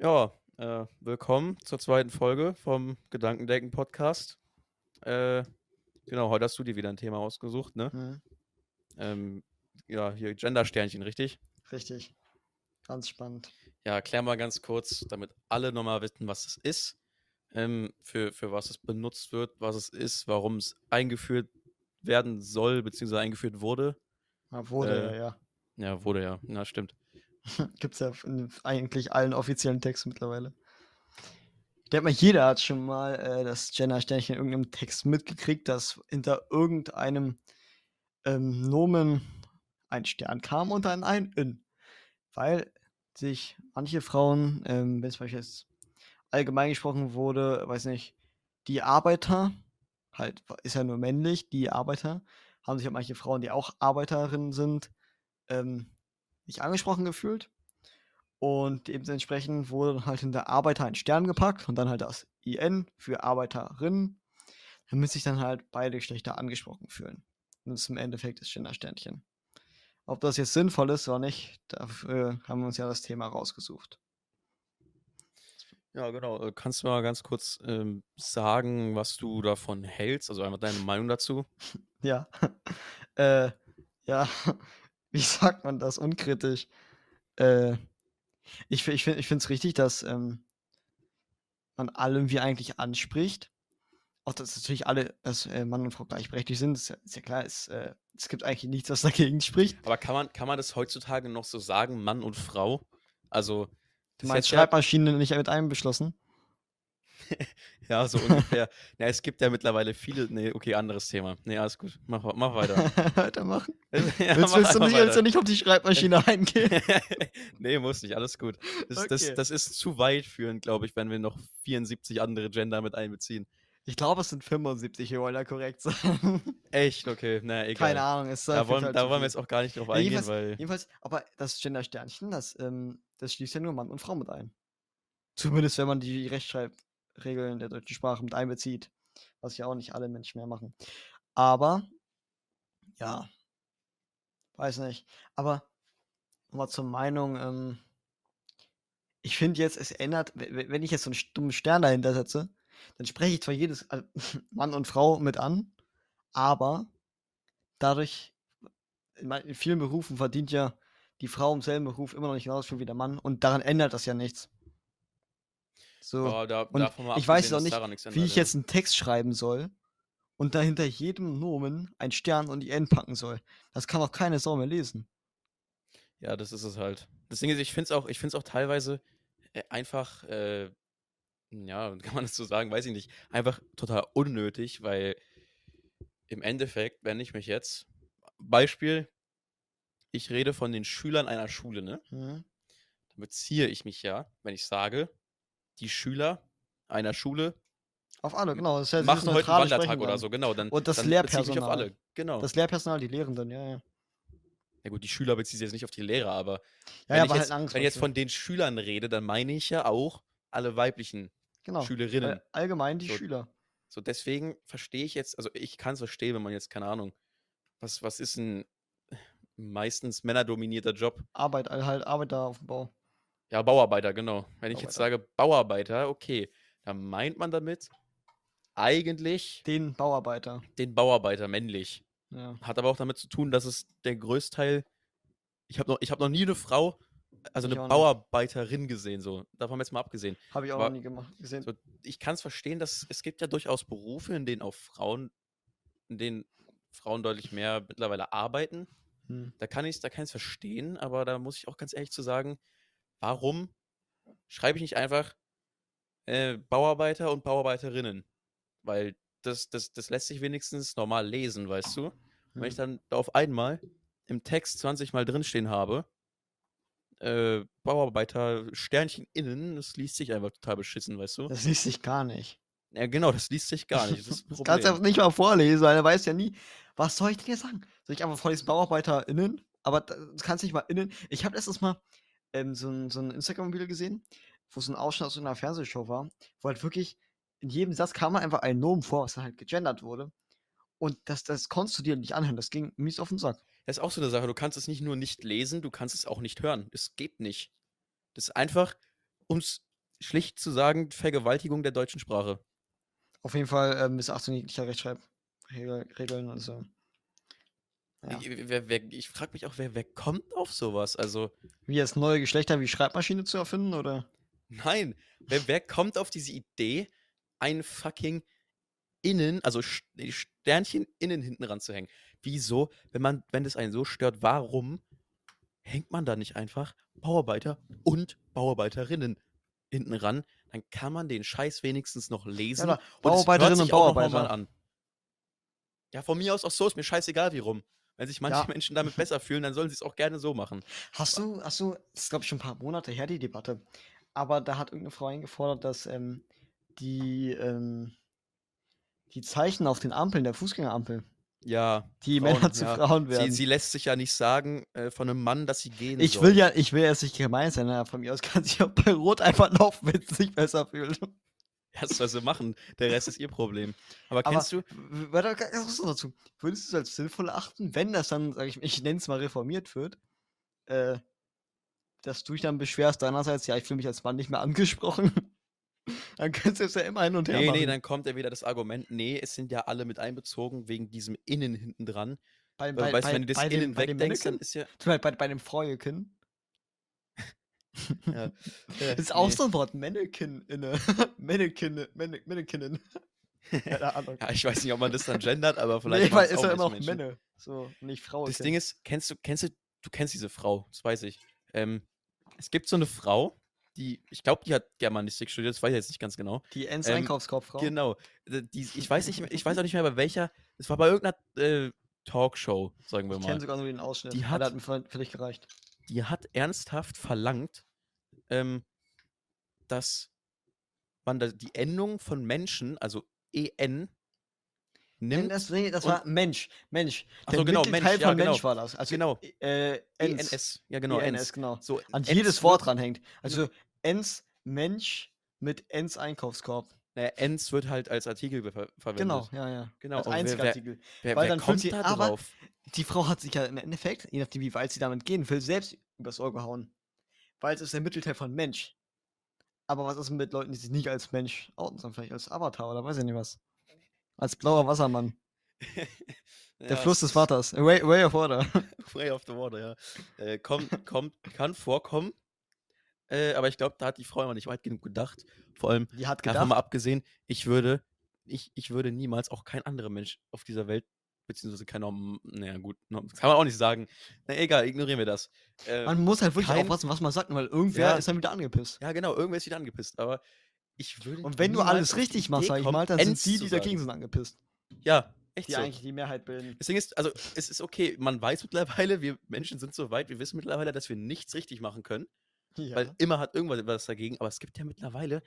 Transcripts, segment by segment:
Ja, äh, willkommen zur zweiten Folge vom Gedankendenken-Podcast. Äh, genau, heute hast du dir wieder ein Thema ausgesucht, ne? Mhm. Ähm, ja, hier Gender-Sternchen, richtig? Richtig. Ganz spannend. Ja, erklär mal ganz kurz, damit alle nochmal wissen, was es ist, ähm, für, für was es benutzt wird, was es ist, warum es eingeführt werden soll, beziehungsweise eingeführt wurde. Ja, wurde Äh, ja, ja. Ja, wurde ja, na stimmt. Gibt es ja in eigentlich allen offiziellen Texten mittlerweile. Ich denke mal, jeder hat schon mal äh, das Gender-Sternchen in irgendeinem Text mitgekriegt, dass hinter irgendeinem ähm, Nomen ein Stern kam und dann ein In. Weil sich manche Frauen, ähm, wenn es jetzt allgemein gesprochen wurde, weiß nicht, die Arbeiter, halt, ist ja nur männlich, die Arbeiter, haben sich halt manche Frauen, die auch Arbeiterinnen sind, ähm, nicht angesprochen gefühlt. Und dementsprechend wurde dann halt hinter Arbeiter ein Stern gepackt und dann halt das IN für Arbeiterinnen, damit sich dann halt beide Geschlechter angesprochen fühlen. Und das ist im Endeffekt das Gender-Sternchen. Ob das jetzt sinnvoll ist oder nicht, dafür haben wir uns ja das Thema rausgesucht. Ja, genau. Äh, Kannst du mal ganz kurz ähm, sagen, was du davon hältst? Also einfach deine Meinung dazu? Ja. äh, ja, wie sagt man das unkritisch? Äh, ich ich finde es richtig, dass ähm, man alle irgendwie eigentlich anspricht. Auch dass natürlich alle, dass äh, Mann und Frau gleichberechtigt sind, ist ja, ist ja klar. Es, äh, es gibt eigentlich nichts, was dagegen spricht. Aber kann man, kann man das heutzutage noch so sagen, Mann und Frau? Also, Du das meinst jetzt ja, Schreibmaschine nicht mit einbeschlossen? ja, so ungefähr. Ja, es gibt ja mittlerweile viele. Nee, okay, anderes Thema. Nee, alles gut. Mach, mach weiter. Weitermachen. ja, Willst, willst, du nicht, willst du nicht auf die Schreibmaschine eingehen? nee, muss nicht, alles gut. Das, das, Okay. das ist zu weit führend, glaube ich, wenn wir noch 74 andere Gender mit einbeziehen. Ich glaube, es sind 75, wir wollen da korrekt sein. Echt? Okay, na egal. Keine Ahnung, es ist Da wollen, Fall da wollen wir jetzt auch gar nicht drauf eingehen, jedenfalls, weil. jedenfalls, aber das Gender-Sternchen, das, ähm, das schließt ja nur Mann und Frau mit ein. Zumindest wenn man die Rechtschreibregeln der deutschen Sprache mit einbezieht. Was ja auch nicht alle Menschen mehr machen. Aber, ja, weiß nicht. Aber nochmal zur Meinung, ähm, ich finde jetzt, es ändert, we- we- wenn ich jetzt so einen dummen Stern dahinter setze, dann spreche ich zwar jedes äh, Mann und Frau mit an, aber dadurch, in, mein- in vielen Berufen verdient ja die Frau im selben Beruf immer noch nicht genauso viel wie der Mann und daran ändert das ja nichts. So. Ja, da, Und davon mal ich weiß auch nicht, nichts wie ändert, ich ja. jetzt einen Text schreiben soll und da hinter jedem Nomen ein Stern und die N packen soll. Das kann auch keine Sau mehr lesen. Ja, das ist es halt. Das Ding ist, ich finde es auch, ich find's auch teilweise äh, einfach, äh, ja, kann man das so sagen, weiß ich nicht, einfach total unnötig, weil im Endeffekt, wenn ich mich jetzt, Beispiel, ich rede von den Schülern einer Schule, ne? Mhm. Dann beziehe ich mich ja, wenn ich sage, die Schüler einer Schule Auf alle, genau. Das ist ja machen heute einen Wandertag oder so, genau. Dann, Und das dann mich auf Lehrpersonal. alle. Genau. Das Lehrpersonal, die Lehrenden, ja, ja. ja gut, die Schüler beziehen sich jetzt nicht auf die Lehrer, aber Ja, wenn, ja, ich war jetzt, halt wenn ich jetzt von den Schülern rede, dann meine ich ja auch alle weiblichen Genau. Schülerinnen. Allgemein die So. Schüler. So, deswegen verstehe ich jetzt, also ich kann es verstehen, wenn man jetzt, keine Ahnung, was, was ist ein meistens männerdominierter Job? Arbeit, halt Arbeiter auf dem Bau. Ja, Bauarbeiter, genau. Wenn ich jetzt Bauarbeiter. sage Bauarbeiter, okay, dann meint man damit eigentlich Den Bauarbeiter. den Bauarbeiter männlich. Ja. Hat aber auch damit zu tun, dass es der Größteil. Ich habe noch, ich hab noch nie eine Frau, also Ich eine auch nicht. Bauarbeiterin gesehen, so. Davon jetzt mal abgesehen. Habe ich auch Aber noch nie gemacht, gesehen. So, ich kann es verstehen, dass es gibt ja durchaus Berufe, in denen auch Frauen, in denen Frauen deutlich mehr mittlerweile arbeiten. Hm. Da kann ich es da kann ich's verstehen, aber da muss ich auch ganz ehrlich zu sagen, warum schreibe ich nicht einfach äh, Bauarbeiter und Bauarbeiterinnen? Weil das, das, das lässt sich wenigstens normal lesen, weißt du? Und wenn ich Hm. dann da auf einmal im Text 20 Mal drinstehen habe, äh, Bauarbeiter, Sternchen innen, das liest sich einfach total beschissen, weißt du? Das liest sich gar nicht. Ja, genau, das liest sich gar nicht. Das ist das kannst du einfach nicht mal vorlesen, weil er weiß ja nie, was soll ich denn jetzt sagen? Soll ich einfach vorlesen BauarbeiterInnen? Aber da- das kannst du nicht mal innen. Ich habe letztens mal ähm, so ein, so ein Instagram-Video gesehen, wo so ein Ausschnitt aus so einer Fernsehshow war, wo halt wirklich in jedem Satz kam mal einfach ein Nomen vor, was dann halt gegendert wurde. Und das, das konntest du dir nicht anhören. Das ging mies auf den Sack. Das ist auch so eine Sache. Du kannst es nicht nur nicht lesen, du kannst es auch nicht hören. Es geht nicht. Das ist einfach, um's, schlicht zu sagen, Vergewaltigung der deutschen Sprache. Auf jeden Fall ähm, bis 18 jeglicher Rechtschreibregeln und so. Ja. Wie- Wer, wer, ich frage mich auch, wer, wer kommt auf sowas? Also, Wie jetzt neue Geschlechter wie Schreibmaschine zu erfinden, oder? nein, wer, wer kommt auf diese Idee, ein fucking innen, also Sternchen innen hinten ranzuhängen? Wieso, wenn man, wenn das einen so stört, warum hängt man da nicht einfach Bauarbeiter und Bauarbeiterinnen hinten ran? Dann kann man den Scheiß wenigstens noch lesen. hört Bauarbeiterinnen und Bauarbeiter. an. Ja, von mir aus auch so, ist mir scheißegal, wie rum. Wenn sich manche Ja. Menschen damit besser fühlen, dann sollen sie es auch gerne so machen. Hast du, hast du, das ist glaube ich schon ein paar Monate her, die Debatte, aber da hat irgendeine Frau eingefordert, dass ähm, die, ähm, die Zeichen auf den Ampeln, der Fußgängerampel, Ja. die Frauen, Männer zu ja. Frauen werden. Sie, sie lässt sich ja nicht sagen äh, von einem Mann, dass sie gehen ich soll. will ja, ich will jetzt nicht gemein sein, na, von mir aus kann sie auch bei Rot einfach laufen, wenn sie sich besser fühlt. Das soll sie machen. Der Rest ist ihr Problem. Aber Aber kennst du? w- warte, ganz kurz dazu. Würdest du es als sinnvoll achten, wenn das dann, sag ich, ich nenne es mal reformiert wird, äh, dass du dich dann beschwerst, deinerseits, ja, ich fühle mich als Mann nicht mehr angesprochen. dann könntest du es ja immer hin und her Nee, machen. nee, dann kommt ja wieder das Argument, nee, es sind ja alle mit einbezogen wegen diesem Innen hinten dran. bei, Weil, weißt du, wenn du das bei Innen bei wegdenkst, dann ist ja. Beispiel bei, bei dem Freuekin. ja Das ist auch so ein Wort, Mannequin, inne. Mannequin, Manne- Mannequinnen. Keine Ahnung. Ja, ich weiß nicht, ob man das dann gendert, aber vielleicht. nee, weil auch ja immer noch. Männer. So, nicht Frau. Das Ding ist, kennst du, kennst du, du kennst diese Frau, das weiß ich. Ähm, es gibt so eine Frau, die, ich glaube, die hat Germanistik studiert, das weiß ich jetzt nicht ganz genau. Die Ens ähm, Einkaufskauffrau. Genau. äh, Die, ich weiß nicht, ich weiß auch nicht mehr bei welcher. Es war bei irgendeiner äh, Talkshow, sagen wir Ich mal. kenne sogar nur den Ausschnitt. Die hat- hat mir dich gereicht. Die hat ernsthaft verlangt, ähm, dass man da die Endung von Menschen, also en, nimmt. das, nee, das war Mensch. Mensch. Ach Der so, genau, Mensch, ja, von genau. Mensch war das. Also, Genau. Äh, Ens. ENS. Ja, genau, ENS, ENS. genau. So, An ENS jedes Wort dranhängt. Also Ens Mensch mit Ens Einkaufskorb. Naja, ENS wird halt als Artikel ver verwendet. Genau, ja, ja. Genau, Als einziger Artikel. Wer, Weil wer dann kommt sie- da aber- drauf? Die Frau hat sich ja im Endeffekt, je nachdem wie weit sie damit gehen will, selbst übers Ohr gehauen. Weil es ist der Mittelteil von Mensch. Aber was ist mit Leuten, die sich nicht als Mensch outen, sondern vielleicht als Avatar oder weiß ich nicht was? Als blauer Wassermann. Der Ja, Fluss es des Vaters. Way, way of Water. Way of the Water, ja. Äh, kommt, kommt, kann vorkommen. Äh, aber ich glaube, da hat die Frau immer nicht weit genug gedacht. Vor allem, Die hat davon mal gedacht, abgesehen, ich würde, ich, ich würde niemals auch kein anderer Mensch auf dieser Welt, beziehungsweise kein Norm, naja gut, Norm- das kann man auch nicht sagen. Na egal, ignorieren wir das. Äh, man muss halt wirklich kein- aufpassen, was man sagt, weil irgendwer Ja. ist dann wieder angepisst. ja, genau, irgendwer ist wieder angepisst, aber ich würde Und wenn du alles richtig machst, sag ich mal, dann sind die, die dagegen sind, angepisst. Ja, echt Die so. eigentlich die Mehrheit bilden. Das Ding ist, also es ist okay, man weiß mittlerweile, wir Menschen sind so weit, wir wissen mittlerweile, dass wir nichts richtig machen können. Ja. Weil immer hat irgendwas was dagegen. Aber es gibt ja mittlerweile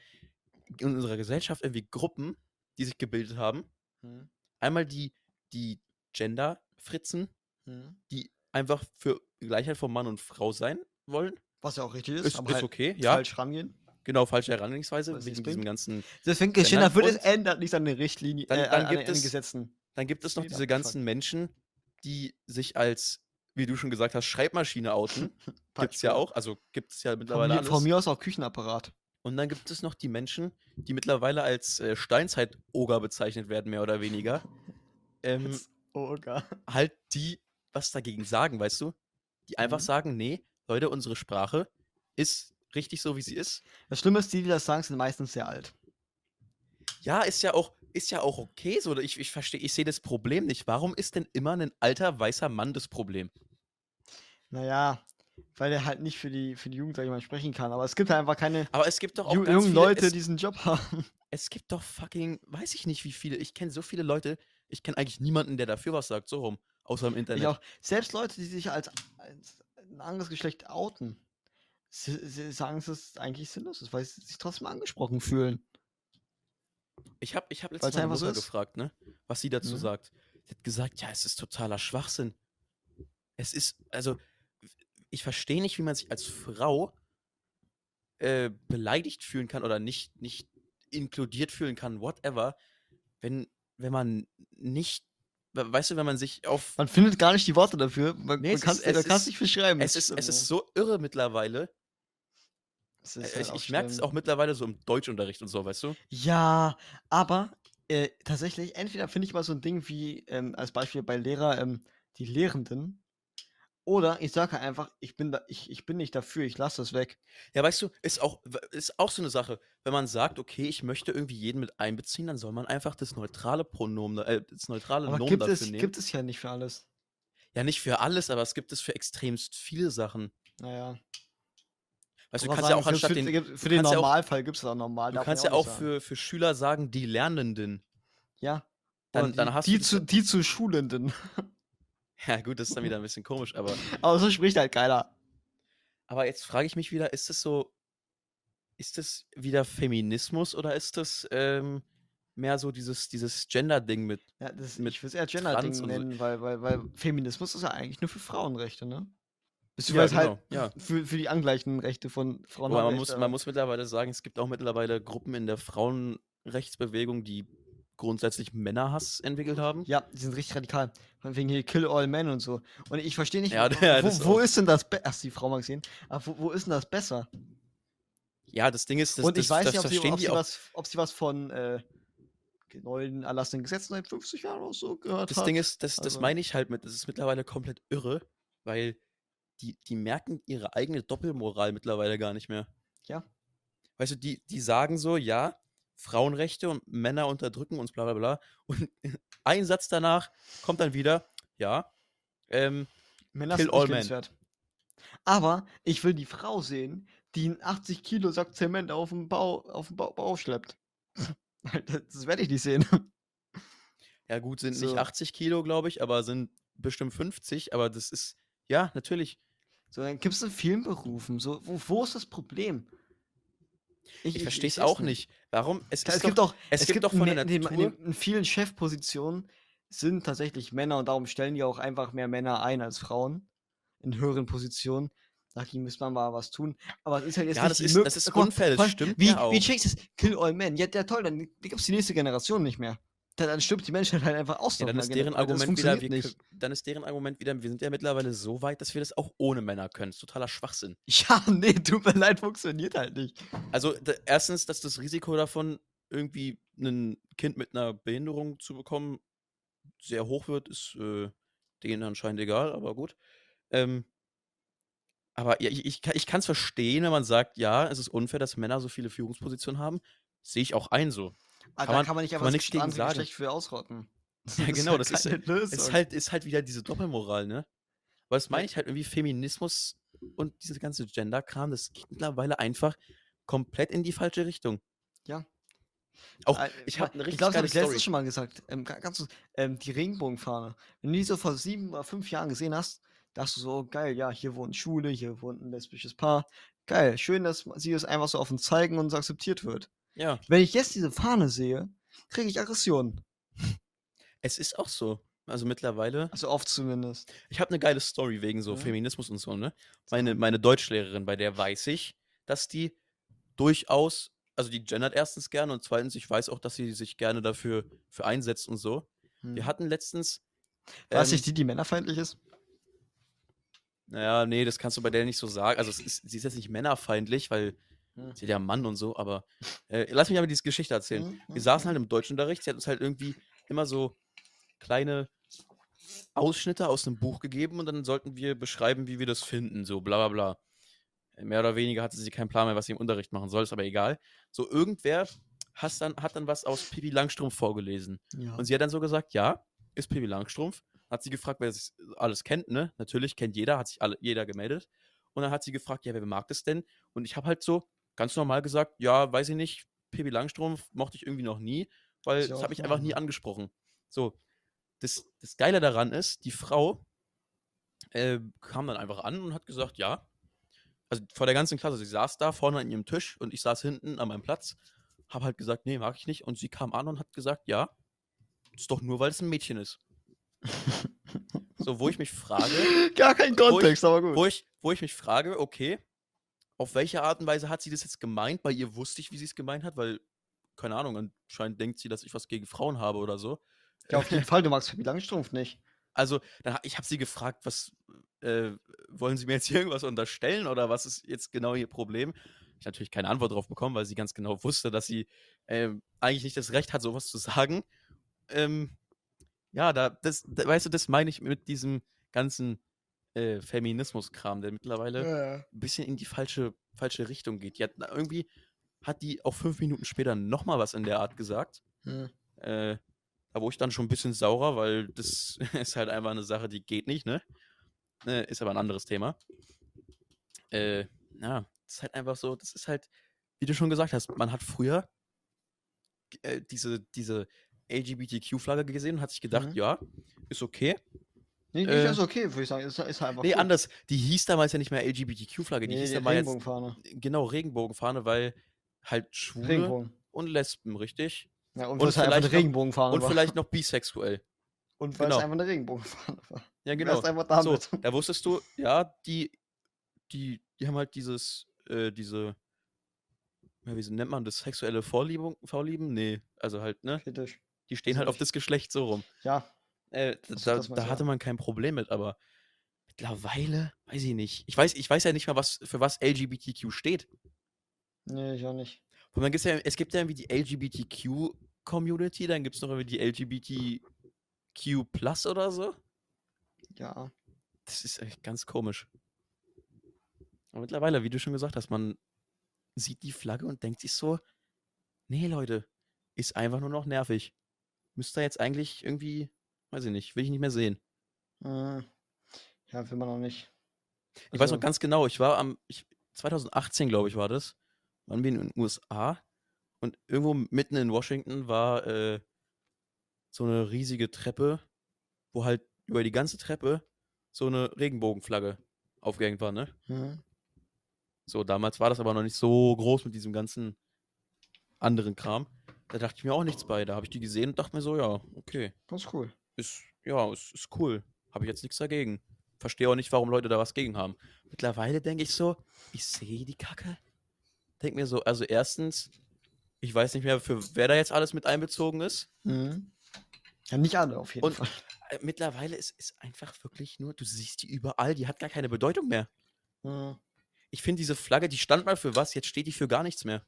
in unserer Gesellschaft irgendwie Gruppen, die sich gebildet haben. Hm, Einmal die, die Gender-Fritzen, hm. die einfach für Gleichheit von Mann und Frau sein wollen. Was ja auch richtig ist, Ist, aber ist halt okay, ja. falsch rangehen. Genau, falsche Herangehensweise wegen diesem bringt. ganzen. Deswegen dann- wird, es ändert nicht an den Richtlinien, Dann- äh, dann an, gibt den- an den es- Gesetzen. Dann gibt es noch diese ganzen Menschen, die sich als, wie du schon gesagt hast, Schreibmaschine outen. Gibt es ja auch. Also gibt es ja Von mittlerweile mir, alles. von mir aus auch Küchenapparat. Und dann gibt es noch die Menschen, die mittlerweile als äh, Steinzeit-Oger bezeichnet werden, mehr oder weniger. Ähm, Als Oger. halt die was dagegen sagen, weißt du? Die einfach Mhm. sagen, nee, Leute, unsere Sprache ist richtig so, wie sie ist. Das Schlimme ist, die, die das sagen, sind meistens sehr alt. Ja, ist ja auch, ist ja auch okay so. Ich, ich verstehe, ich sehe das Problem nicht. Warum ist denn immer ein alter weißer Mann das Problem? Naja, weil er halt nicht für die, für die Jugend, sag ich mal, sprechen kann. Aber es gibt halt einfach keine Aber es gibt doch auch jungen Leute, es, die diesen Job haben. es gibt doch fucking, weiß ich nicht wie viele. Ich kenne so viele Leute, ich kenne eigentlich niemanden, der dafür was sagt, so rum. Außer im Internet. Ich auch. Selbst Leute, die sich als, als ein anderes Geschlecht outen, sie, sie sagen, es ist eigentlich sinnlos ist, weil sie sich trotzdem angesprochen fühlen. Ich habe ich hab letztens meine so Mutter ist. gefragt, ne, was sie dazu Mhm. sagt. Sie hat gesagt, ja, es ist totaler Schwachsinn. Es ist, also, ich verstehe nicht, wie man sich als Frau äh, beleidigt fühlen kann oder nicht, nicht inkludiert fühlen kann, whatever, wenn, wenn man nicht, we- weißt du, wenn man sich auf, Man findet gar nicht die Worte dafür. Man, Nee, man es kann es es ist- nicht beschreiben. es ist, es ist so irre mittlerweile, ist Äh, halt ich ich merke es auch mittlerweile so im Deutschunterricht und so, weißt du? Ja, aber äh, tatsächlich, entweder finde ich mal so ein Ding wie ähm, als Beispiel bei Lehrer ähm, die Lehrenden, oder ich sage einfach, ich bin da, ich, ich bin nicht dafür, ich lasse das weg. Ja, weißt du, ist auch, ist auch so eine Sache. Wenn man sagt, okay, ich möchte irgendwie jeden mit einbeziehen, dann soll man einfach das neutrale Pronomen, da- äh, das neutrale Aber Nomen gibt dafür es, nehmen. gibt es ja nicht für alles. Ja, nicht für alles, aber es gibt es für extremst viele Sachen. Naja. Weißt du, du kannst ja sagen, auch anstatt für, den, für, du den ja Normalfall gibt es auch normal. du kannst ja ja auch für, für Schüler sagen, die Lernenden. Ja. Dann- Oder dann die, hast du die, das- zu, die zu Schulenden. Ja, gut, das ist dann wieder ein bisschen komisch, aber, Aber so spricht halt keiner. aber jetzt frage ich mich wieder, ist das so, ist das wieder Feminismus oder ist das ähm, mehr so dieses, dieses Gender-Ding mit, Ja, das, Mit ich würde es eher Gender-Ding und so. nennen, weil, weil, weil Feminismus ist ja eigentlich nur für Frauenrechte, ne? Ja, Beziehungsweise genau, halt ja. für, für die angleichen Rechte von Frauen. Aber man Rechte, muss, aber- man muss mittlerweile sagen, es gibt auch mittlerweile Gruppen in der Frauenrechtsbewegung, die grundsätzlich Männerhass entwickelt haben. Ja, die sind richtig radikal. Von wegen hier Kill All Men und so. Und ich verstehe nicht, Ja, das wo, wo ist denn das besser? Du die Frau mal gesehen? Aber wo, wo ist denn das besser? Ja, das Ding ist, das, und ich das, weiß das nicht, ob sie, ob, sie was, ob sie was von äh, neuen erlassenen Gesetzen seit 50 Jahren oder so gehört Das hat. Ding ist, das, das Also- meine ich halt mit, das ist mittlerweile komplett irre, weil die, die merken ihre eigene Doppelmoral mittlerweile gar nicht mehr. Ja. Weißt du, die, die sagen so, ja, Frauenrechte und Männer unterdrücken uns, bla bla bla. Und ein Satz danach kommt dann wieder, ja, ähm, Männer Kill sind all men. Aber ich will die Frau sehen, die einen 80 Kilo Sack Zement auf dem Bau, auf dem Bau, Bau schleppt. das das werde ich nicht sehen. ja gut, sind So. nicht 80 Kilo, glaube ich, aber sind bestimmt 50, aber das ist, ja, natürlich. So, dann gibt es in vielen Berufen. So, wo, wo ist das Problem? Ich, verstehe es auch nicht. Warum? Es, Es, gibt doch, es gibt doch von me- der Natur. in, in vielen Chefpositionen sind tatsächlich Männer und darum stellen die auch einfach mehr Männer ein als Frauen in höheren Positionen. Dagegen muss man mal was tun. Aber es ist halt jetzt Ja, nicht das ist- das ist unfair, das stimmt wie, ja auch. Wie checkst du es? Kill all men. Ja, ja toll, dann gibt es die nächste Generation nicht mehr. Dann, dann stirbt die Menschheit halt einfach aus. Ja, dann ist deren das Argument wieder, wir, dann ist deren Argument wieder, wir sind ja mittlerweile so weit, dass wir das auch ohne Männer können. Das ist totaler Schwachsinn. Ja, nee, tut mir leid, funktioniert halt nicht. Also d- erstens, dass das Risiko davon, irgendwie ein Kind mit einer Behinderung zu bekommen, sehr hoch wird, ist äh, denen anscheinend egal, aber gut. Ähm, aber ja, ich, ich, ich kann es verstehen, wenn man sagt, ja, es ist unfair, dass Männer so viele Führungspositionen haben. Sehe ich auch ein so. Aber Kann da man- kann man nicht kann einfach man nichts gegen andere sagen. Geschlecht für ausrotten. Ja, genau, das ist- Lösung. Es ist halt, ist halt wieder diese Doppelmoral, ne? Weil das meine ich halt irgendwie Feminismus und diese ganze Gender-Kram, das geht mittlerweile einfach komplett in die falsche Richtung. Ja. Auch, Äh, ich habe eine richtig glaube, das habe ich letztens Story. schon mal gesagt. Ähm, ga- ganz ähm, die Regenbogenfahne. Wenn du die so vor sieben oder fünf Jahren gesehen hast, dachtest du so, geil, ja, hier wohnt Schule, hier wohnt ein lesbisches Paar. Geil, schön, dass sie es einfach so offen zeigen und es akzeptiert wird. Ja, Wenn ich jetzt diese Fahne sehe, kriege ich Aggressionen. es ist auch so. Also mittlerweile, Also oft zumindest. ich habe eine geile Story wegen so Ja. Feminismus und so, ne? Meine, meine Deutschlehrerin, bei der weiß ich, dass die durchaus, also die gendert erstens gerne und zweitens, ich weiß auch, dass sie sich gerne dafür für einsetzt und so. Wir Hm. hatten letztens. Weiß ähm, nicht die, die männerfeindlich ist? Naja, nee, das kannst du bei der nicht so sagen. Also ist, sie ist jetzt nicht männerfeindlich, weil Hm. sie ist ja ein Mann und so, aber äh, lass mich aber diese Geschichte erzählen. Hm, Wir hm, saßen halt im Deutschunterricht, sie hat uns halt irgendwie immer so kleine Ausschnitte aus einem Buch gegeben und dann sollten wir beschreiben, wie wir das finden, so bla bla bla. Mehr oder weniger hatte sie keinen Plan mehr, was sie im Unterricht machen soll, ist aber egal. So, irgendwer hat dann, hat dann was aus Pippi Langstrumpf vorgelesen. Ja. Und sie hat dann so gesagt, ja, ist Pippi Langstrumpf. Hat sie gefragt, wer das alles kennt, ne? Natürlich kennt jeder, hat sich alle, jeder gemeldet. Und dann hat sie gefragt, ja, wer mag das denn? Und ich habe halt so ganz normal gesagt, ja, weiß ich nicht, Pippi Langstrumpf mochte ich irgendwie noch nie, weil das hat mich einfach nie normal. angesprochen. So, das, das Geile daran ist, die Frau äh, kam dann einfach an und hat gesagt, ja. Also vor der ganzen Klasse, sie saß da vorne an ihrem Tisch und ich saß hinten an meinem Platz, habe halt gesagt, nee, mag ich nicht. Und sie kam an und hat gesagt, ja, ist doch nur, weil es ein Mädchen ist. So, wo ich mich frage, Gar kein Wo ich- Kontext, aber gut. wo ich, wo ich mich frage, okay, auf welche Art und Weise hat sie das jetzt gemeint? Bei ihr wusste ich, wie sie es gemeint hat, weil, keine Ahnung, anscheinend denkt sie, dass ich was gegen Frauen habe oder so. ja, auf jeden Fall, du magst Pippi Langstrumpf nicht. Also, dann, ich habe sie gefragt, was äh, wollen Sie mir jetzt hier irgendwas unterstellen oder was ist jetzt genau Ihr Problem? ich natürlich keine Antwort drauf bekommen, weil sie ganz genau wusste, dass sie ähm, eigentlich nicht das Recht hat, sowas zu sagen. Ähm, ja, da, das, da, weißt du, das meine ich mit diesem ganzen äh, Feminismus-Kram, der mittlerweile Ja. ein bisschen in die falsche, falsche Richtung geht. Hat irgendwie hat die auch fünf Minuten später nochmal was in der Art gesagt. Hm. Äh, da wurde ich dann schon ein bisschen saurer, weil das ist halt einfach eine Sache, die geht nicht, ne? Äh, ist aber ein anderes Thema. Äh, ja, das ist halt einfach so, das ist halt, wie du schon gesagt hast, man hat früher äh, diese, diese LGBTQ-Flagge gesehen und hat sich gedacht, Mhm. ja, ist okay. Nee, Äh, das ist okay, würde ich sagen. Ist, ist halt einfach Nee, cool. anders. Die hieß damals ja nicht mehr LGBTQ-Flagge, die Nee, hieß die damals jetzt, Regenbogenfahne. genau, Regenbogenfahne, weil halt Schwule Regenbogen. und Lesben, richtig? Ja, und, Und weil es halt vielleicht noch- Regenbogenfahne Und war. vielleicht noch bisexuell. und weil genau. es einfach eine Regenbogenfahne war. Ja, Genau. So, da wusstest du, ja, die, die, die haben halt dieses, äh, diese, ja, wie nennt man das, sexuelle Vorliebung, Vorlieben? Nee, also halt, ne? Kritisch. Die stehen Also halt auf das Geschlecht so rum. Ja, Äh, da da hatte man kein Problem mit, aber mittlerweile, weiß ich nicht. Ich weiß, ich weiß ja nicht mal, was, für was LGBTQ steht. nee, ich auch nicht. Und dann gibt's ja, es gibt ja irgendwie die LGBTQ-Community, dann gibt es noch irgendwie die LGBTQ Plus oder so. Ja. Das ist echt ganz komisch. Aber mittlerweile, wie du schon gesagt hast, man sieht die Flagge und denkt sich so, nee, Leute, ist einfach nur noch nervig. Müsste jetzt eigentlich irgendwie, weiß ich nicht, will ich nicht mehr sehen. Hm. Ja, will man auch nicht. Ich weiß Also- noch ganz genau, ich war am, ich, 2018, glaube ich, war das, waren wir in den USA und irgendwo mitten in Washington war äh, so eine riesige Treppe, wo halt über die ganze Treppe so eine Regenbogenflagge aufgehängt war, ne? Hm. So, damals war das aber noch nicht so groß mit diesem ganzen anderen Kram. Da dachte ich mir auch nichts bei. Da habe ich die gesehen und dachte mir so, ja, okay, Das ist cool. Ist, ja, ist, ist cool. Habe ich jetzt nichts dagegen. Verstehe auch nicht, warum Leute da was gegen haben. Mittlerweile denke ich so, ich sehe die Kacke. Denke mir so, also erstens, ich weiß nicht mehr, für wer da jetzt alles mit einbezogen ist. Mhm. Ja, nicht alle auf jeden Und- Fall. Äh, Mittlerweile ist es einfach wirklich nur, du siehst die überall, die hat gar keine Bedeutung mehr. Mhm. Ich finde diese Flagge, die stand mal für was, jetzt steht die für gar nichts mehr.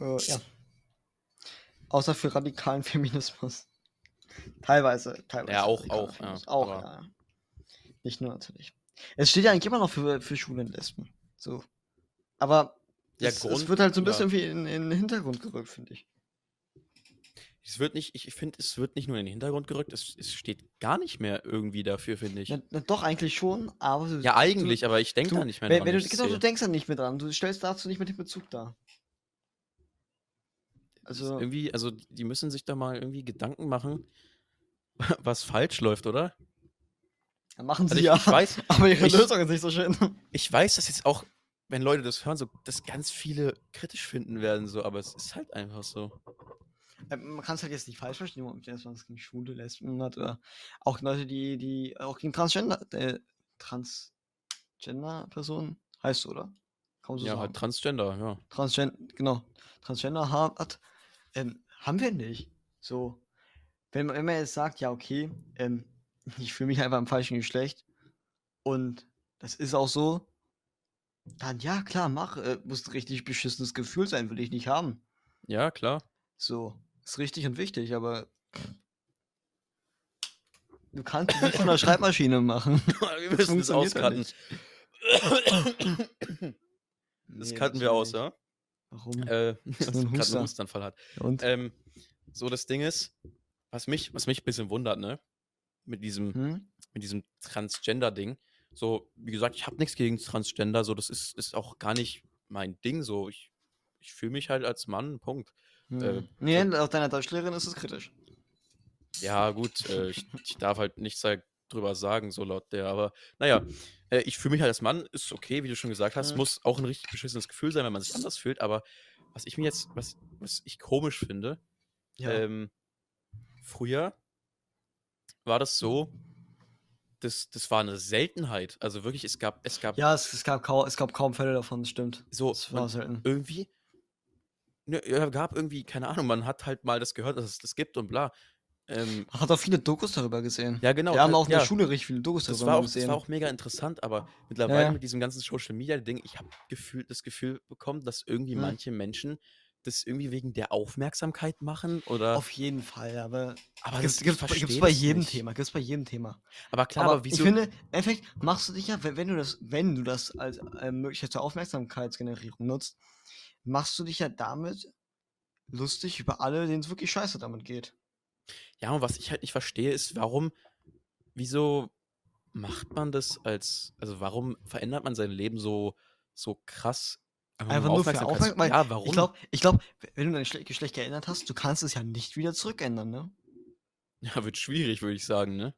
Äh, ja. Außer für radikalen Feminismus. Teilweise, teilweise. Ja, auch- auch, ja. Auch, ja. Nicht nur natürlich. Es steht ja eigentlich immer noch für, für Schwule und Lesben. So. Aber Ja, es, es Grund- wird halt so ein ja. bisschen wie in, in den Hintergrund gerückt, finde ich. Es wird nicht, ich finde, es wird nicht nur in den Hintergrund gerückt, es, es steht gar nicht mehr irgendwie dafür, finde ich. Na, na, doch, eigentlich schon, aber du, Ja, eigentlich, aber ich denke du, da nicht mehr wenn, dran. wenn du, genau, du denkst da nicht mehr dran. Du stellst dazu nicht mehr den Bezug dar. Also, irgendwie, also die müssen sich da mal irgendwie Gedanken machen, was falsch läuft, oder? dann machen Also sie ich, ja. ich weiß, aber ihre ich- Lösung ist nicht so schön. ich weiß, dass jetzt auch, wenn Leute das hören, so das ganz viele kritisch finden werden, so, aber es ist halt einfach so. Ähm, man kann es halt jetzt nicht falsch verstehen, ob jetzt was gegen Schwule, Lesben hat oder auch Leute, die, die auch gegen Transgender, äh, Transgender-Personen heißt oder? Kann man so ja, sagen. halt Transgender, ja. Transgen genau, Transgender ha- hat, ähm, haben wir nicht. So, wenn man, wenn man jetzt sagt, ja, okay, ähm, ich fühle mich einfach im falschen Geschlecht und das ist auch so, dann ja, klar, mach, äh, muss ein richtig beschissenes Gefühl sein, will ich nicht haben. Ja, klar. So, ist richtig und wichtig, aber du kannst es nicht von der Schreibmaschine machen. wir müssen auscutten. nicht. Das Nee, cutten wir aus, ja? Warum? Äh, nur ein gerade einen. Hustanfall hat. und? Ähm, so, das Ding ist, was mich, was mich ein bisschen wundert, ne? Mit diesem, hm? mit diesem Transgender-Ding. So, wie gesagt, ich habe nichts gegen Transgender, so, das ist, ist auch gar nicht mein Ding, so. Ich, ich fühle mich halt als Mann, Punkt. Hm. äh, nee, laut deiner Deutschlehrerin ist es kritisch. Ja, gut, äh, ich, ich darf halt nichts darüber sagen, so laut der, aber naja, äh, ich fühle mich halt als Mann, ist okay, wie du schon gesagt hast, muss auch ein richtig beschissenes Gefühl sein, wenn man sich anders fühlt, aber was ich mir jetzt, was, was ich komisch finde, ähm, früher war das so, das, das war eine Seltenheit. Also wirklich, es gab, es gab ja, es, es, gab kaum, es gab kaum Fälle davon, das stimmt. so Das war selten. irgendwie, ne, ja, gab irgendwie, keine Ahnung, man hat halt mal das gehört, dass es das gibt und bla. Ähm, hat auch viele Dokus darüber gesehen. ja, genau. Wir haben auch in ja, der Schule richtig viele Dokus das darüber war, auch, das gesehen. war auch mega interessant, aber mittlerweile ja. mit diesem ganzen Social Media Ding, ich habe das Gefühl bekommen, dass irgendwie Hm. manche Menschen das irgendwie wegen der Aufmerksamkeit machen oder. Auf jeden Fall, aber aber gibt's, das, gibt's, ich bei- gibt's bei das jedem nicht. Thema, gibt's bei jedem Thema. Aber klar, aber aber ich wieso? finde, im Endeffekt machst du dich ja, wenn, wenn du das, wenn du das als äh, Möglichkeit zur Aufmerksamkeitsgenerierung nutzt, machst du dich ja damit lustig über alle, denen es wirklich scheiße damit geht. Ja, und was ich halt nicht verstehe, ist, warum, wieso macht man das als, also warum verändert man sein Leben so, so krass? Einfach nur für Aufmerksamkeit-. Ja, warum? Ich glaube, ich glaub, wenn du dein Schle Geschlecht geändert hast, du kannst es ja nicht wieder zurückändern, ne? ja, wird schwierig, würde ich sagen, ne?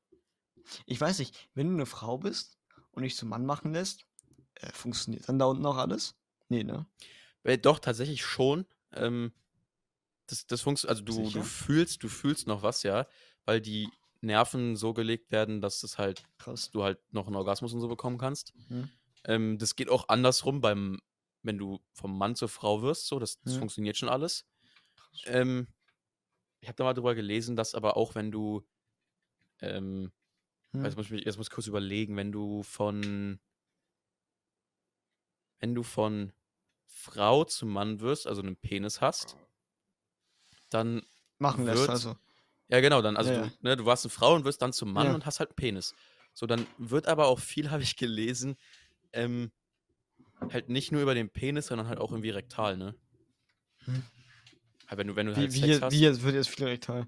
Ich weiß nicht, wenn du eine Frau bist und dich zum Mann machen lässt, äh, funktioniert dann da unten auch alles? Nee, ne? Weil doch, tatsächlich schon. Ähm, das, das funktioniert, also du, Sicher? du fühlst, du fühlst noch was, ja, weil die Nerven so gelegt werden, dass das halt, Krass. du halt noch einen Orgasmus und so bekommen kannst. Hm. Ähm, das geht auch andersrum beim, wenn du vom Mann zur Frau wirst, so, das, das Hm. funktioniert schon alles. Ähm, ich habe da mal drüber gelesen, dass aber auch wenn du, ähm, Hm. jetzt muss ich, mich- jetzt muss ich kurz überlegen, wenn du von, wenn du von Frau zu Mann wirst, also einen Penis hast, dann, Machen lässt wird- also. ja genau, dann, also Ja, du, ne, du warst eine Frau und wirst dann zum Mann Ja. und hast halt einen Penis. So, dann wird aber auch viel, habe ich gelesen, ähm, halt nicht nur über den Penis, sondern halt auch irgendwie rektal, ne? Hm. Halt, wenn du, wenn du Wie, halt wie, Sex hier, hast, wie hier wird jetzt viel rektal.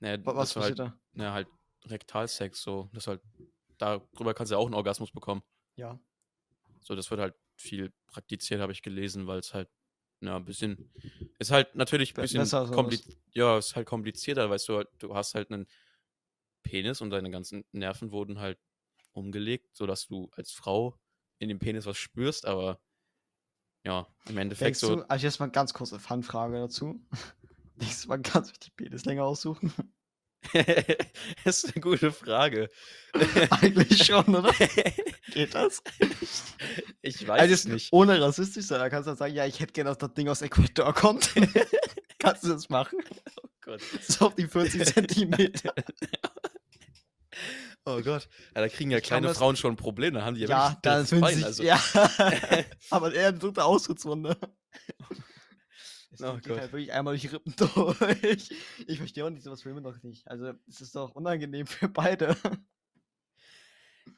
ne, Wa- Was halt, passiert da? ne, halt Rektalsex, so, das halt, darüber kannst du ja auch einen Orgasmus bekommen. Ja. So, das wird halt viel praktiziert, habe ich gelesen, weil es halt, ja, ein bisschen, ist halt natürlich ein bisschen, besser sowas. kompli ja, ist halt komplizierter, weißt du, halt, du hast halt einen Penis und deine ganzen Nerven wurden halt umgelegt, sodass du als Frau in dem Penis was spürst, aber ja, im Endeffekt Denkst so, du, also jetzt mal ganz kurze Fanfrage dazu. Denkst du, man kann sich die Penis länger aussuchen? das ist eine gute Frage. Eigentlich schon, oder? Geht das? ich weiß also es nicht. ohne rassistisch sein, da kannst du dann sagen, ja, ich hätte gerne, dass das Ding aus Ecuador kommt. kannst du das machen? Oh Gott. So auf die 40 Zentimeter. Oh Gott. Ja, da kriegen ja Ich kleine das- Frauen schon ein Problem, da haben die ja, Ja, finden Bein, sich, also. ja. Aber eher eine dritte Austrittswunde. Es Oh geht Gott. halt wirklich einmal durch die Rippen durch. Ich verstehe auch nicht, sowas will man doch nicht. Also, es ist doch unangenehm für beide.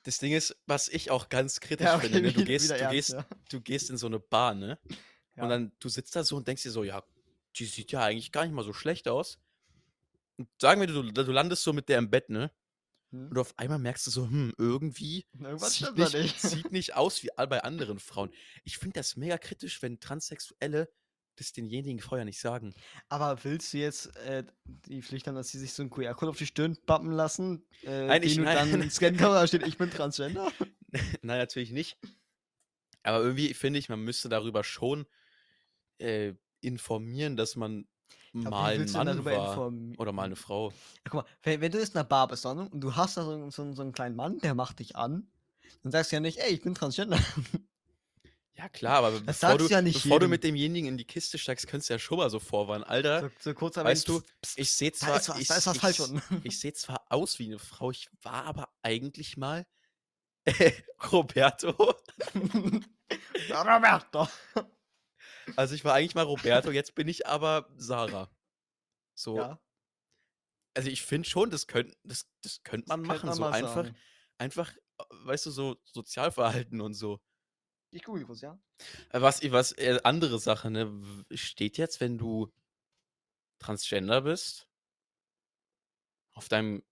Das Ding ist, was ich auch ganz kritisch Ja, okay, finde, ne? du, gehst, du, ernst, gehst, ja. du gehst in so eine Bar, ne? Ja. Und dann, du sitzt da so und denkst dir so, ja, die sieht ja eigentlich gar nicht mal so schlecht aus. Und sagen wir, du, du landest so mit der im Bett, ne? Hm? Und auf einmal merkst du so, hm, irgendwie Irgendwas sieht nicht, nicht. sieht nicht aus wie all bei anderen Frauen. Ich finde das mega kritisch, wenn Transsexuelle das denjenigen vorher nicht sagen. Aber willst du jetzt äh, die Pflicht haben, dass sie sich so einen QR-Code auf die Stirn bappen lassen, äh, Nein, ich- nein. dann scannen kannst, da steht, ich bin Transgender? Nein, natürlich nicht. Aber irgendwie finde ich, man müsste darüber schon äh, informieren, dass man wie mal ein Mann war oder mal eine Frau. Ja, guck mal, wenn, wenn du jetzt in einer Bar bist und du hast da so, so, so einen kleinen Mann, der macht dich an, dann sagst du ja nicht, ey, ich bin Transgender. Ja, klar, aber Das bevor, du, ja nicht bevor du mit demjenigen in die Kiste steigst, könntest du ja schon mal so vorwarnen. Alter, So, so kurz weißt du, ich sehe zwar, was, ich, ich, ich sehe zwar aus wie eine Frau, ich war aber eigentlich mal Roberto. Roberto. Also ich war eigentlich mal Roberto, jetzt bin ich aber Sarah. So, Ja, also ich finde schon, das könnte das, das könnt man könnte machen, man so einfach, sagen. einfach, äh, weißt du, so Sozialverhalten und so. Ich google kurz, ja? Äh, Was, was, äh, andere Sache, ne? Steht jetzt, wenn du Transgender bist, auf deinem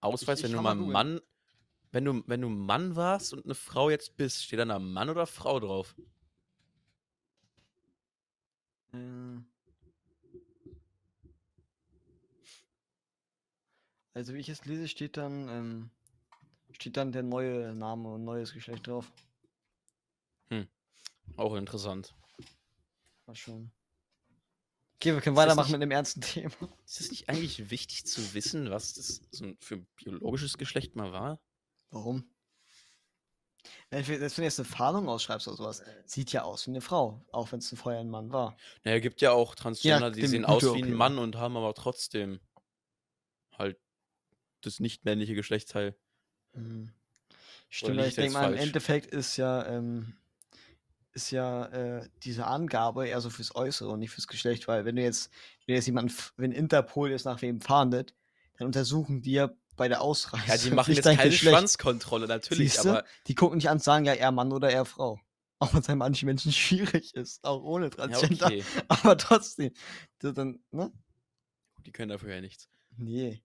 Ausweis, ich wenn du mal googeln. Mann, wenn du, wenn du Mann warst und eine Frau jetzt bist, steht da ein Mann oder Frau drauf? Äh. Also wie ich es lese, steht dann, ähm, steht dann der neue Name und neues Geschlecht drauf. Auch interessant. Mal schon. Okay, wir können Ist weitermachen nicht- mit dem ernsten Thema. Ist es nicht eigentlich wichtig zu wissen, was das so ein- für ein biologisches Geschlecht mal war? Warum? Wenn du jetzt wenn du jetzt eine Fahndung ausschreibst oder sowas, sieht ja aus wie eine Frau, auch wenn es vorher ein Mann war. Naja, gibt ja auch Transgender, die dem sehen aus wie ein okay. Mann und haben aber trotzdem halt das nicht männliche Geschlechtsteil. Mhm. Stimmt, ich denke mal, im? Endeffekt ist ja, ähm, ist ja äh, diese Angabe eher so fürs Äußere und nicht fürs Geschlecht, weil wenn du jetzt, wenn jetzt jemand, wenn Interpol jetzt nach wem fahndet, dann untersuchen die ja bei der Ausreise Ja, die machen jetzt keine Geschlecht. Schwanzkontrolle, natürlich, Siehste? aber Die gucken nicht an und sagen ja eher Mann oder eher Frau. Auch wenn es bei manchen Menschen schwierig ist, auch ohne ja, Transgender. okay. Aber trotzdem. Dann, ne? Die können dafür ja nichts. Nee.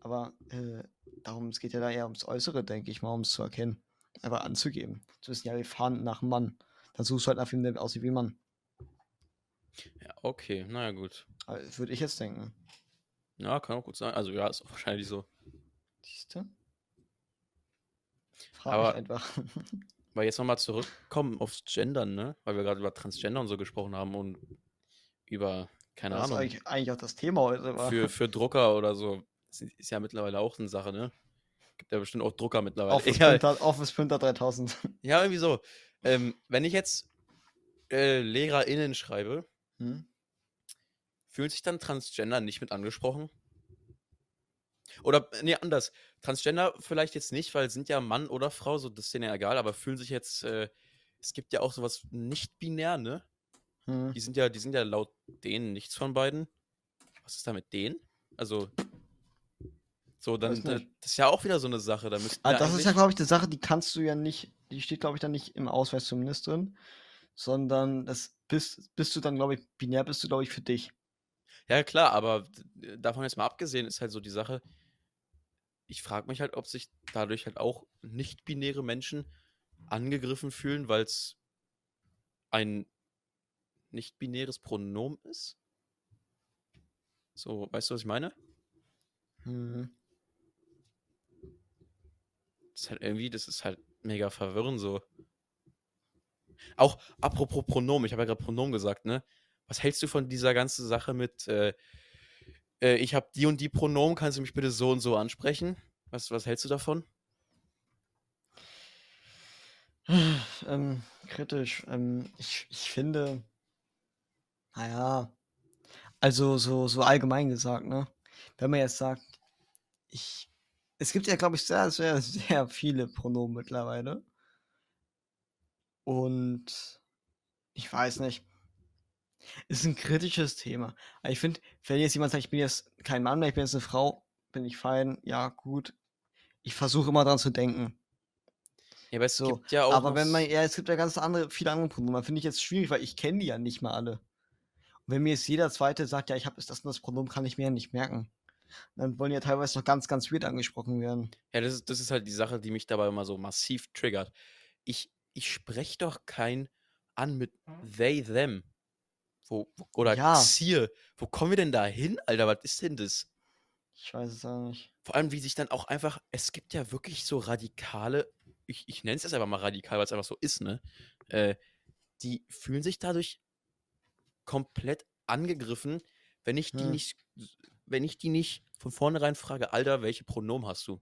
Aber äh, darum, es geht ja da eher ums Äußere, denke ich mal, um es zu erkennen. Einfach anzugeben. Zu wissen, ja, wir fahren nach Mann. Dann suchst du halt nach wem, der aussieht wie ein Mann. Ja, okay, naja, gut. Also, Würde ich jetzt denken. Ja, kann auch gut sein. Also, ja, ist auch wahrscheinlich so. Siehst du? Frag Aber- mich einfach. Weil jetzt nochmal zurückkommen aufs Gendern, ne? Weil wir gerade über Transgender und so gesprochen haben und über, keine Was Ahnung, eigentlich, eigentlich auch das Thema heute war. für, für Drucker oder so. Das ist ja mittlerweile auch eine Sache, ne? Gibt ja bestimmt auch Drucker mittlerweile. Office. Printer, Office Printer 3000. Ja, irgendwie so. Ähm, wenn ich jetzt äh, LehrerInnen schreibe, Hm? fühlt sich dann Transgender nicht mit angesprochen? Oder, nee, anders. Transgender vielleicht jetzt nicht, weil sind ja Mann oder Frau, so das ist denen ja egal, aber fühlen sich jetzt, äh, es gibt ja auch sowas nicht binär, ne? Hm. Die sind ja, die sind ja laut denen nichts von beiden. Was ist da mit denen? Also, so, dann, da- nicht. das ist ja auch wieder so eine Sache. Da müssten Ah, wir das ist ja, glaube ich, die Sache, die kannst du ja nicht, die steht, glaube ich, dann nicht im Ausweis zumindest drin, sondern das bist, bist du dann, glaube ich, binär bist du, glaube ich, für dich. Ja, klar, aber d- davon jetzt mal abgesehen ist halt so die Sache, ich frage mich halt, ob sich dadurch halt auch nicht-binäre Menschen angegriffen fühlen, weil es ein nicht-binäres Pronomen ist. So, weißt du, was ich meine? Hm. Das ist halt irgendwie, das ist halt mega verwirrend so. Auch apropos Pronomen, ich habe ja gerade Pronomen gesagt, ne? Was hältst du von dieser ganzen Sache mit, äh, äh, ich habe die und die Pronomen, kannst du mich bitte so und so ansprechen? Was, was hältst du davon? Ähm, kritisch. Ähm, ich, ich finde, naja, also so, so allgemein gesagt, ne? Wenn man jetzt sagt, ich, es gibt ja, glaube ich, sehr, sehr, sehr viele Pronomen mittlerweile. Und ich weiß nicht. Ist ein kritisches Thema. Aber ich finde, wenn jetzt jemand sagt, ich bin jetzt kein Mann mehr, ich bin jetzt eine Frau, bin ich fein, ja, gut. Ich versuche immer dran zu denken. Ja, aber es So, gibt ja auch. Aber wenn man, ja, es gibt ja ganz andere, viele andere Pronomen. Finde ich jetzt schwierig, weil ich kenne die ja nicht mal alle. Und wenn mir jetzt jeder Zweite sagt, ja, ich habe das und das Pronomen, kann ich mir ja nicht merken. Dann wollen ja teilweise noch ganz, ganz weird angesprochen werden. Ja, das ist, das ist halt die Sache, die mich dabei immer so massiv triggert. Ich, ich spreche doch kein an mit they, them. Wo, wo, oder Ja. Zier. Wo kommen wir denn da hin, Alter? Was ist denn das? Ich weiß es auch nicht. Vor allem, wie sich dann auch einfach, es gibt ja wirklich so radikale, ich, ich nenne es jetzt einfach mal radikal, weil es einfach so ist, ne? Äh, die fühlen sich dadurch komplett angegriffen, wenn ich die Hm. nicht, wenn ich die nicht von vornherein frage, Alter, welche Pronomen hast du?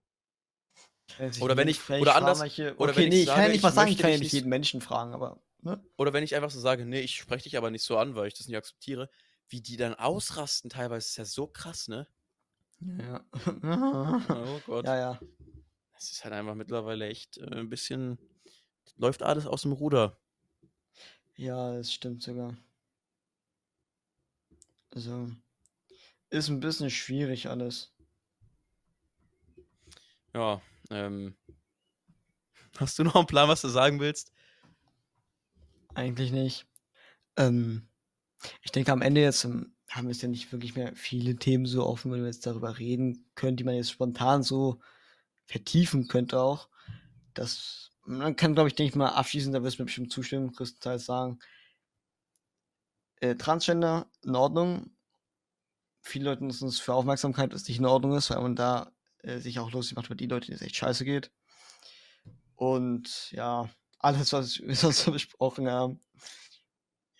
Weiß Oder wenn ich- oder anders- welche- oder okay, wenn ich nee, ich kann ja sage, nicht ich was sagen, ich kann ja nicht nicht- jeden Menschen fragen, aber, ne? Oder wenn ich einfach so sage, nee, ich spreche dich aber nicht so an, weil ich das nicht akzeptiere, wie die dann ausrasten teilweise, ist ja so krass, ne? Ja. Oh Gott. ja, ja. Es ist halt einfach mittlerweile echt äh, ein bisschen, läuft alles aus dem Ruder. Ja, das stimmt sogar. Also, ist ein bisschen schwierig alles. Ja, ähm. Hast du noch einen Plan, was du sagen willst? Eigentlich nicht. Ähm, ich denke, am Ende jetzt ähm, haben wir es ja nicht wirklich mehr viele Themen so offen, wenn wir jetzt darüber reden können, die man jetzt spontan so vertiefen könnte auch. Das, man kann, glaube ich, denke ich mal abschließend, da wirst du mir bestimmt zustimmen, größtenteils sagen. Äh, Transgender in Ordnung. Viele Leute nutzen es für Aufmerksamkeit, was nicht in Ordnung ist, weil man da äh, sich auch lustig macht über die Leute, denen es echt scheiße geht. Und ja, alles, was wir sonst so besprochen haben.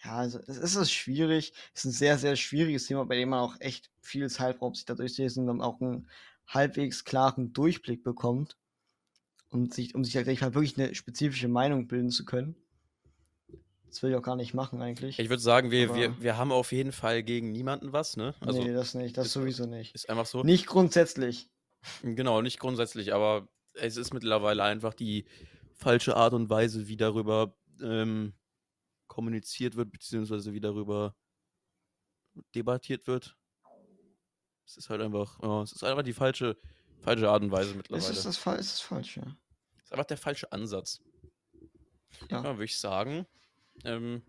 Ja, also es ist schwierig. Es ist ein sehr, sehr schwieriges Thema, bei dem man auch echt viel Zeit braucht, sich da durchzulesen und dann auch einen halbwegs klaren Durchblick bekommt. Und sich, um sich halt gleich mal wirklich eine spezifische Meinung bilden zu können. Das will ich auch gar nicht machen eigentlich. Ich würde sagen, wir, Aber- wir, wir haben auf jeden Fall gegen niemanden was, ne? Also nee, das nicht. Das ist- sowieso nicht. ist einfach so. Nicht grundsätzlich. Genau, nicht grundsätzlich, aber es ist mittlerweile einfach die falsche Art und Weise, wie darüber ähm, kommuniziert wird, beziehungsweise wie darüber debattiert wird. Es ist halt einfach, ja, es ist einfach die falsche, falsche Art und Weise Ist mittlerweile. es, das, fa- ist es falsch, ja. Es ist einfach der falsche Ansatz. Ja. Ja, würde ich sagen. Ähm,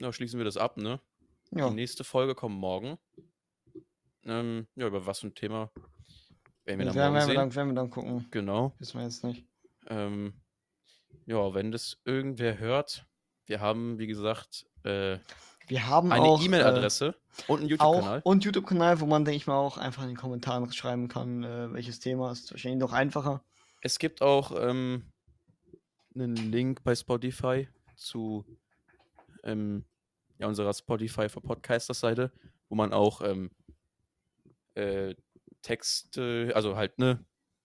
ja, schließen wir das ab, ne? Ja, Die nächste Folge kommt morgen. Ähm, ja, über was für ein Thema werden wir dann werden, morgen werden, wir sehen. dann, werden wir dann gucken. Genau. Wissen wir jetzt nicht. Ähm, ja, wenn das irgendwer hört, wir haben, wie gesagt, äh, Wir haben eine auch, E-Mail-Adresse und einen Äh, YouTube-Kanal. und YouTube-Kanal, wo man, denke ich mal, auch einfach in den Kommentaren schreiben kann, äh, welches Thema ist. Wahrscheinlich noch einfacher. Es gibt auch ähm, einen Link bei Spotify zu ähm, ja, unserer Spotify für Podcaster-Seite, wo man auch ähm, äh, Texte, also halt ne,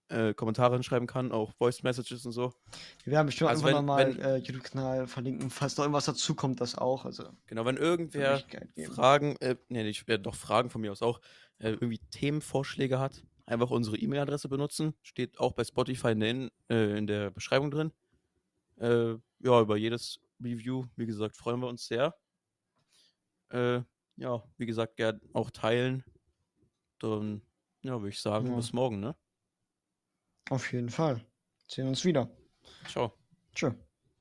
äh, Kommentare hinschreiben kann, auch Voice Messages und so. Wir werden bestimmt Also irgendwann nochmal äh, YouTube-Kanal verlinken. Falls noch irgendwas dazu kommt, das auch. Also, Genau, wenn irgendwer. Fragen, äh, nee, nicht, äh, doch Fragen von mir aus auch, äh, irgendwie Themenvorschläge hat, einfach unsere E-Mail-Adresse benutzen. Steht auch bei Spotify in der, In- äh, in der Beschreibung drin. Äh, ja, über jedes Review, wie gesagt, freuen wir uns sehr. Äh, ja, wie gesagt, gern auch teilen. Dann, ja, würde ich sagen, Ja. bis morgen, ne? Auf jeden Fall. Sehen uns wieder. Ciao. Tschö.